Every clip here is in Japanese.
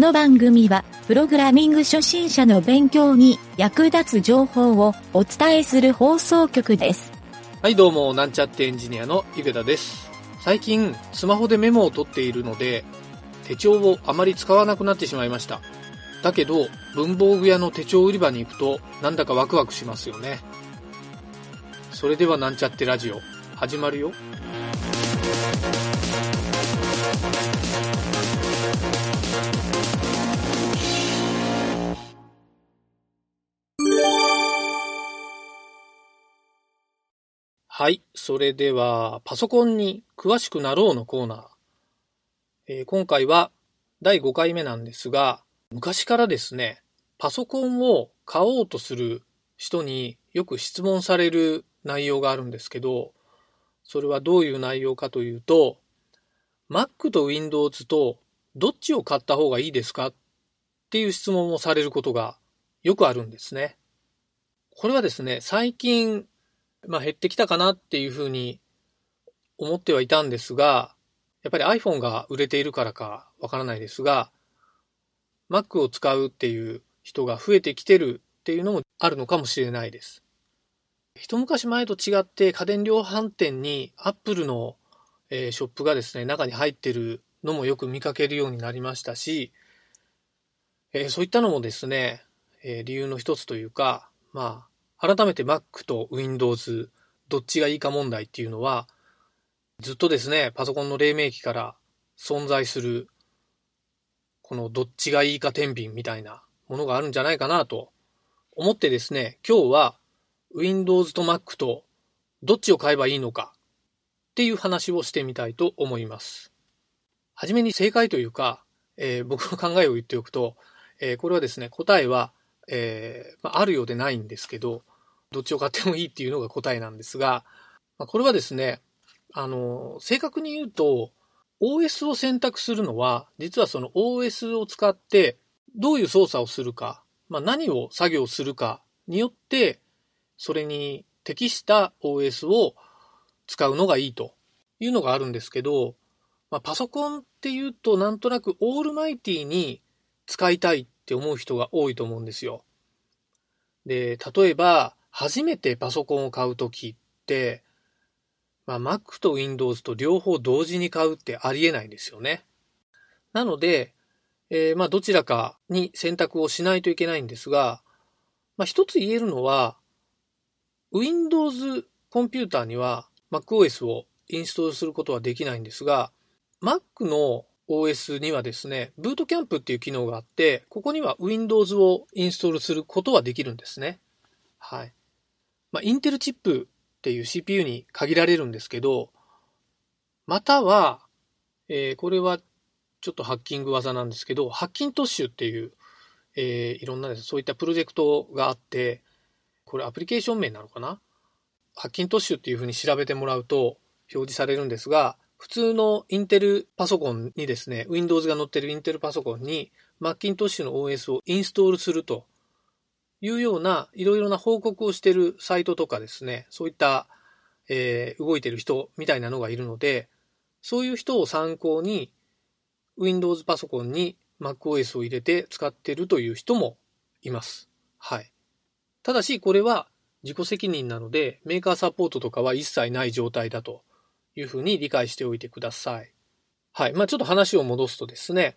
この番組は、プログラミング初心者の勉強に役立つ情報をお伝えする放送局です。はい、どうも、なんちゃってエンジニアのゆげたです。最近、スマホでメモを取っているので、手帳をあまり使わなくなってしまいました。だけど、文房具屋の手帳売り場に行くと、なんだかワクワクしますよね。それではなんちゃってラジオ、始まるよ。はい。それでは、パソコンに詳しくなろうのコーナー。えー今回は第5回目なんですが、昔からですね、パソコンを買おうとする人によく質問される内容があるんですけど、それはどういう内容かというと、Mac と Windows とどっちを買った方がいいですか？っていう質問をされることがよくあるんですね。これはですね、最近まあ減ってきたかなっていうふうに思ってはいたんですが、やっぱり iPhone が売れているからかわからないですが、Mac を使うっていう人が増えてきてるっていうのもあるのかもしれないです。一昔前と違って家電量販店に Apple の、ショップがですね、中に入ってるのもよく見かけるようになりましたし、そういったのもですね、理由の一つというか、まあ、改めて Mac と Windows どっちがいいか問題っていうのはずっとですねパソコンの黎明期から存在するこのどっちがいいか天秤みたいなものがあるんじゃないかなと思ってですね今日は Windows と Mac とどっちを買えばいいのかっていう話をしてみたいと思います。はじめに正解というか、えー僕の考えを言っておくと、えーこれはですね答えはえーま、あるようでないんですけど、どっちを買ってもいいっていうのが答えなんですが、まあ、これはですね、あの、正確に言うと、OS を選択するのは、実はその OS を使ってどういう操作をするか、まあ、何を作業するかによって、それに適した OS を使うのがいいというのがあるんですけど、まあ、パソコンっていうとなんとなくオールマイティに使いたいって思う人が多いと思うんですよ。で、例えば、初めてパソコンを買うときって、まあ、Mac と Windows と両方同時に買うってありえないんですよね。なので、えーまあ、どちらかに選択をしないといけないんですが、まあ、一つ言えるのは、Windows コンピューターには MacOS をインストールすることはできないんですが、Mac の OS にはですね、ブートキャンプっていう機能があって、ここには Windows をインストールすることはできるんですね。はい。まあ、インテルチップっていう CPU に限られるんですけど、または、えーこれはちょっとハッキング技なんですけど、ハッキントッシュっていう、えーいろんなですそういったプロジェクトがあって、これアプリケーション名なのかな？ハッキントッシュっていうふうに調べてもらうと表示されるんですが、普通のインテルパソコンにですね、Windows が載ってるインテルパソコンに Macintosh の OS をインストールするというようないろいろな報告をしているサイトとかですね、そういった、えー動いてる人みたいなのがいるので、そういう人を参考に Windows パソコンに MacOS を入れて使ってるという人もいます。はい。ただし、これは自己責任なので、メーカーサポートとかは一切ない状態だというふうに理解しておいてください。はい。まあちょっと話を戻すとですね、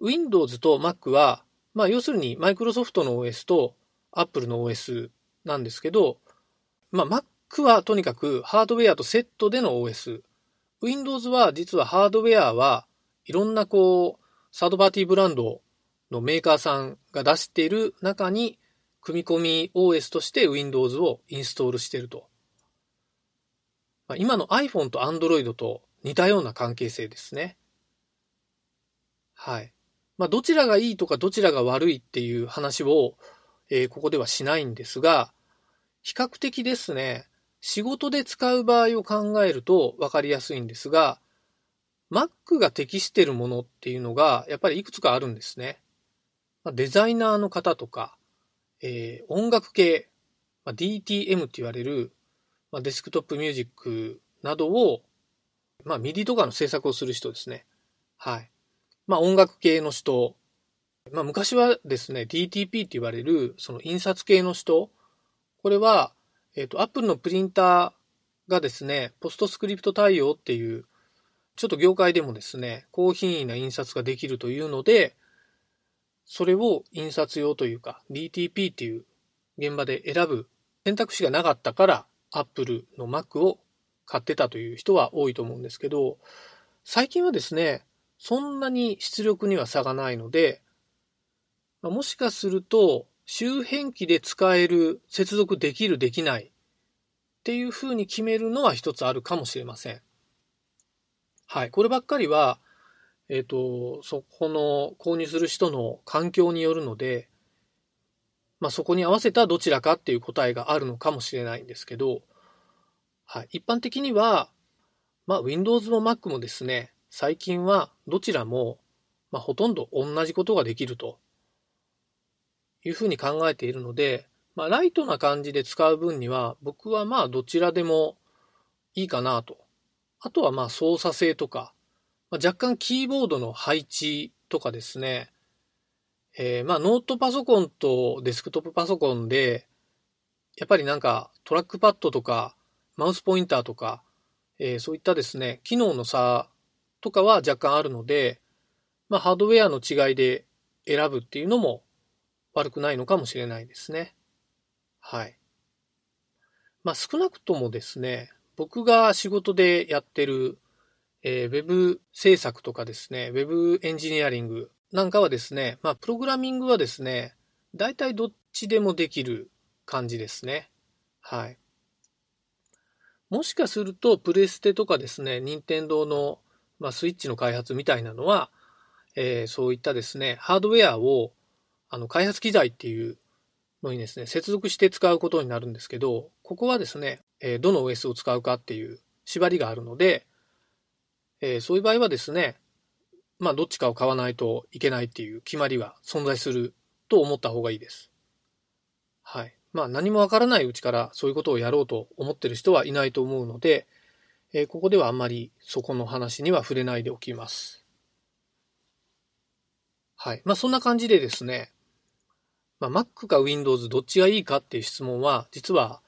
Windows と Mac は、まあ要するに Microsoft の OS と Apple の OS なんですけど、まあ Mac はとにかくハードウェアとセットでの OS。Windows は実はハードウェアはいろんなこう、サードパーティーブランドのメーカーさんが出している中に、組み込み OS として Windows をインストールしていると。まあ今の iPhone と Android と似たような関係性ですね。はい。まあどちらがいいとかどちらが悪いっていう話を、えーここではしないんですが、比較的ですね、仕事で使う場合を考えると分かりやすいんですが、Mac が適してるものっていうのがやっぱりいくつかあるんですね。まデザイナーの方とか、えー音楽系、まあ、DTM って言われる、まあ、デスクトップミュージックなどを、まあ、MIDI とかの制作をする人ですね。はい。まあ、音楽系の人まあ、昔はですね、DTP って言われる、その印刷系の人、これは、えっ、ー、と、Apple のプリンターがですね、ポストスクリプト対応っていう、ちょっと業界でもですね、高品位な印刷ができるというので、それを印刷用というか、DTP っていう現場で選ぶ選択肢がなかったから、Apple の Mac を買ってたという人は多いと思うんですけど、最近はですね、そんなに出力には差がないので、もしかすると、周辺機で使える、接続できる、できないっていうふうに決めるのは一つあるかもしれません。はい。こればっかりは、えっ、ー、と、そこの購入する人の環境によるので、まあ、そこに合わせたどちらかっていう答えがあるのかもしれないんですけど、はい。一般的には、まあ、Windows も Mac もですね、最近はどちらも、まあ、ほとんど同じことができるというふうに考えているので、まあ、ライトな感じで使う分には、僕はまあ、どちらでもいいかなと。あとはまあ、操作性とか、まあ、若干キーボードの配置とかですね、えー、まあ、ノートパソコンとデスクトップパソコンで、やっぱりなんかトラックパッドとか、マウスポインターとか、えー、そういったですね、機能の差とかは若干あるので、まあ、ハードウェアの違いで選ぶっていうのも悪くないのかもしれないですね。はい。まあ少なくともですね、僕が仕事でやってる、えー、ウェブ制作とかですね、ウェブエンジニアリングなんかはですね、まあプログラミングはですね、大体どっちでもできる感じですね。はい。もしかすると、プレステとかですね、任天堂の、まあ、スイッチの開発みたいなのは、えー、そういったですね、ハードウェアをあの、開発機材っていうのにですね、接続して使うことになるんですけど、ここはですね、えどの OS を使うかっていう縛りがあるので、えそういう場合はですね、まあ、どっちかを買わないといけないっていう決まりは存在すると思った方がいいです。はい。まあ、何もわからないうちからそういうことをやろうと思ってる人はいないと思うので、えここではあんまりそこの話には触れないでおきます。はい。まあ、そんな感じでですね、まあ、Mac か Windows どっちがいいかっていう質問は、実は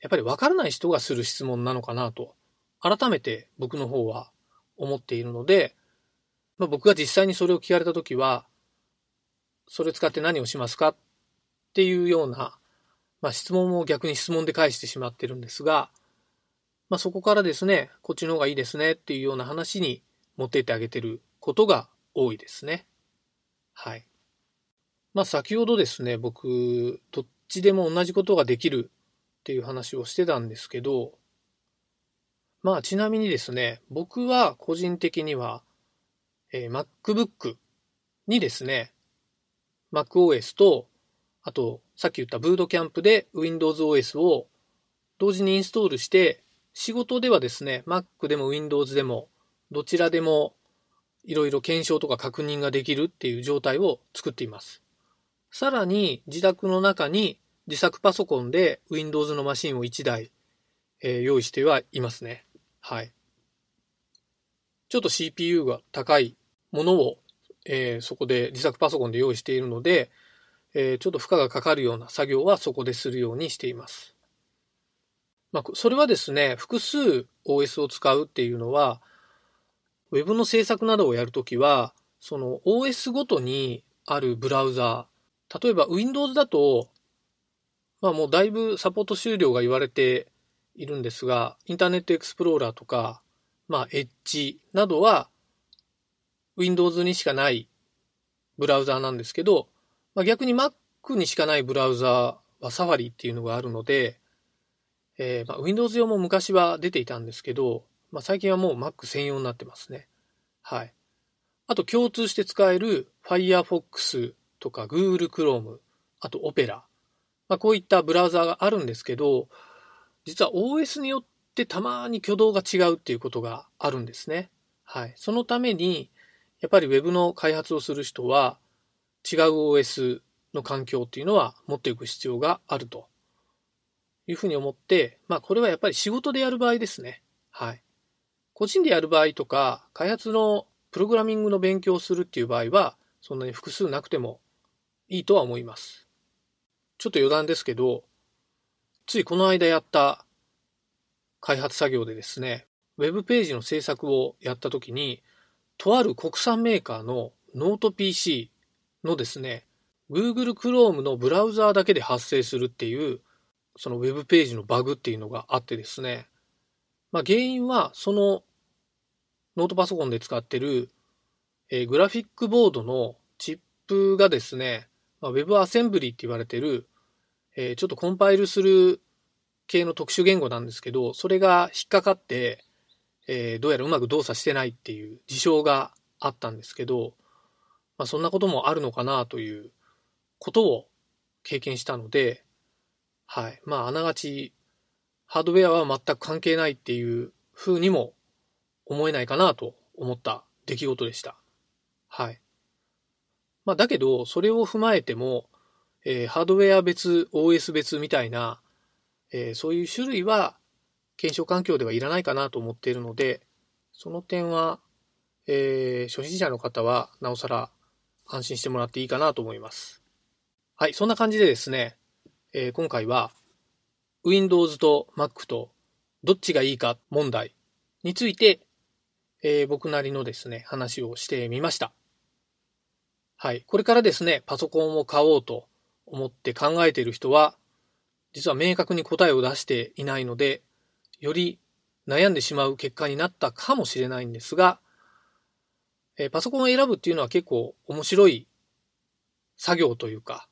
やっぱりわからない人がする質問なのかなと、改めて僕の方は思っているので、まあ、僕が実際にそれを聞かれたときは、それ使って何をしますかっていうような、まあ、質問を逆に質問で返してしまってるんですが、まあ、そこからですね、こっちの方がいいですねっていうような話に持ってってあげてることが多いですね。はい。まあ先ほどですね、僕、どっちでも同じことができるっていう話をしてたんですけど、まあちなみにですね、僕は個人的には、えー、MacBook にですね、MacOS と、あと、さっき言ったブードキャンプで WindowsOS を同時にインストールして、仕事ではですね、Mac でも Windows でも、どちらでもいろいろ検証とか確認ができるっていう状態を作っています。さらに自宅の中に自作パソコンで Windows のマシンを1台、えー、用意してはいますね。はい。ちょっと CPU が高いものを、えー、そこで自作パソコンで用意しているので、えー、ちょっと負荷がかかるような作業はそこでするようにしています。まあ、それはですね、複数 OS を使うっていうのは、Web の制作などをやるときは、その OS ごとにあるブラウザ例えば Windows だと、まあもうだいぶサポート終了が言われているんですが、インターネットエクスプローラーとか、まあ Edge などは Windows にしかないブラウザーなんですけど、まあ、逆に Mac にしかないブラウザーは Safari っていうのがあるので、えー、まあ Windows 用も昔は出ていたんですけど、まあ、最近はもう Mac 専用になってますね。はい。あと共通して使える Firefox とか Google Chrome、あと Opera、まあ、こういったブラウザがあるんですけど、実は OS によってたまに挙動が違うっていうことがあるんですね。はい。そのために、やっぱり Web の開発をする人は、違う OS の環境っていうのは持っていく必要があるというふうに思って、まあこれはやっぱり仕事でやる場合ですね。はい。個人でやる場合とか、開発のプログラミングの勉強をするっていう場合は、そんなに複数なくてもいいとは思います。ちょっと余談ですけど、ついこの間やった開発作業でですね、ウェブページの制作をやったときに、とある国産メーカーのノート PC のですね、Google Chrome のブラウザーだけで発生するっていう、そのウェブページのバグっていうのがあってですね、まあ原因はそのノートパソコンで使ってる、えー、グラフィックボードのチップがですね、まあ、Web アセンブリって言われてる、えー、ちょっとコンパイルする系の特殊言語なんですけど、それが引っかかって、えー、どうやらうまく動作してないっていう事象があったんですけど、まあ、そんなこともあるのかなということを経験したので、はい。まあ、あながち、ハードウェアは全く関係ないっていう風にも思えないかなと思った出来事でした。はい。まあ、だけど、それを踏まえても、えー、ハードウェア別、OS 別みたいな、えー、そういう種類は、検証環境ではいらないかなと思っているので、その点は、えー、初心者の方は、なおさら安心してもらっていいかなと思います。はい、そんな感じでですね、えー、今回は、Windows と Mac とどっちがいいか問題についてえー、僕なりのですね、話をしてみました。はい。これからですね、パソコンを買おうと思って考えている人は、実は明確に答えを出していないので、より悩んでしまう結果になったかもしれないんですが、え、パソコンを選ぶっていうのは結構面白い作業というか、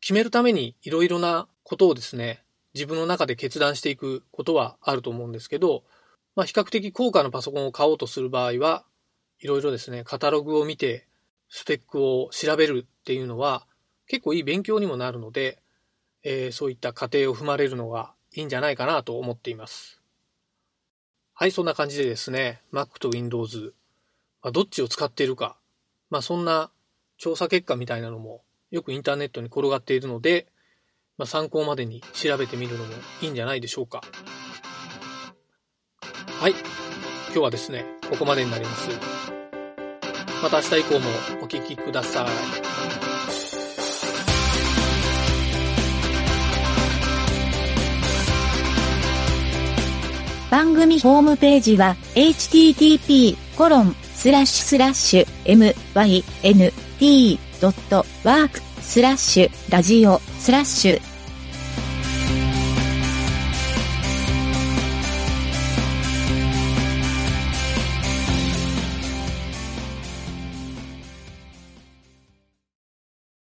決めるためにいろいろなことをですね、自分の中で決断していくことはあると思うんですけど、まあ、比較的高価なパソコンを買おうとする場合は、いろいろですね、カタログを見て、スペックを調べるっていうのは、結構いい勉強にもなるので、えー、そういった過程を踏まれるのがいいんじゃないかなと思っています。はい、そんな感じでですね、Mac と Windows、まあ、どっちを使っているか、まあ、そんな調査結果みたいなのもよくインターネットに転がっているので、まあ、参考までに調べてみるのもいいんじゃないでしょうか。はい。今日はですね、ここまでになります。また明日以降もお聴きください。番組ホームページは http コロンスラッシュスラッシュ mynt.work スラッシュラジオスラッシュ